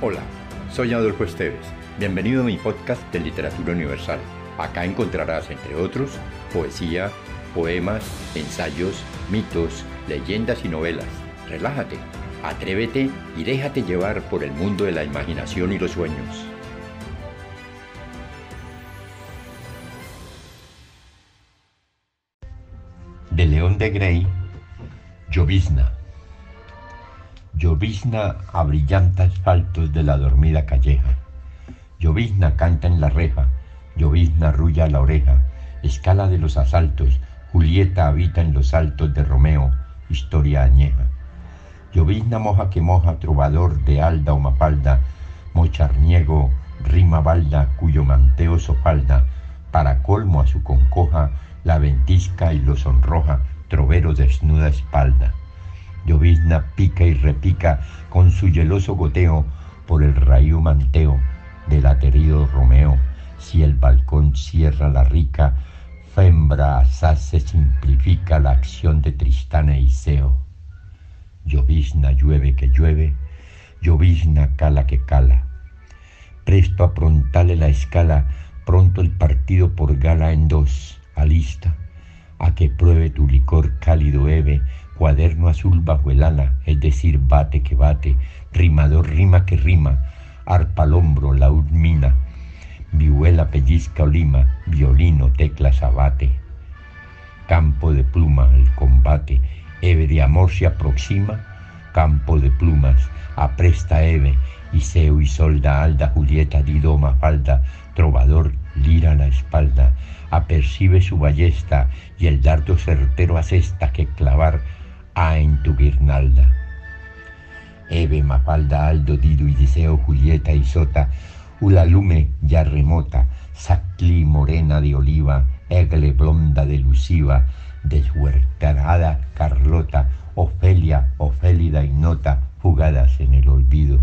Hola, soy Adolfo Esteves. Bienvenido a mi podcast de Literatura Universal. Acá encontrarás, entre otros, poesía, poemas, ensayos, mitos, leyendas y novelas. Relájate, atrévete y déjate llevar por el mundo de la imaginación y los sueños. De León de Grey, Llovizna. Llovizna a brillantes asfaltos de la dormida calleja. Llovizna canta en la reja, llovizna rulla la oreja, escala de los asaltos, Julieta habita en los altos de Romeo, historia añeja. Llovizna moja que moja, trovador de alda o mapalda, mocharniego, rima balda, cuyo manteo sofalda, para colmo a su concoja, la ventisca y lo sonroja, trovero desnuda espalda. Llovizna pica y repica con su yeloso goteo por el rayo manteo del aterido Romeo. Si el balcón cierra la rica, fembra asaz se simplifica la acción de Tristán e Iseo. Llovizna llueve que llueve, llovizna cala que cala. Presto aprontale la escala, pronto el partido por gala en dos, alista, a que pruebe tu licor cálido eve, cuaderno azul bajo el ala, es decir, bate que bate, rimador rima que rima, arpa al hombro, laúd mina, vihuela pellizca olima, violino teclas abate. Campo de pluma el combate, eve de amor se aproxima, campo de plumas, apresta eve, Iseo y solda alda, Julieta didoma falda, trovador lira la espalda, apercibe su ballesta y el dardo certero asesta que clavar en tu guirnalda. Eve, Mafalda, Aldo, Dido y Deseo, Julieta y Sota, Ulalume ya remota, Sacli morena de oliva, Egle blonda de luciva, deshuertarada Carlota, Ofelia, Ofélida y Nota, fugadas en el olvido.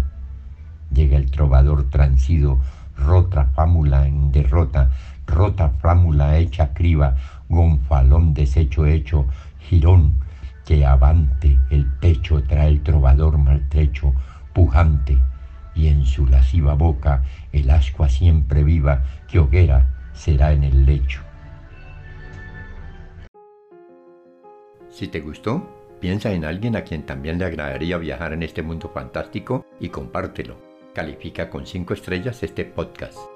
Llega el trovador transido, rota fámula en derrota, rota fámula hecha criba, gonfalón deshecho hecho, girón, que avante el pecho trae el trovador maltrecho, pujante, y en su lasciva boca el ascua siempre viva, que hoguera será en el lecho. Si te gustó, piensa en alguien a quien también le agradaría viajar en este mundo fantástico y compártelo. Califica con 5 estrellas este podcast.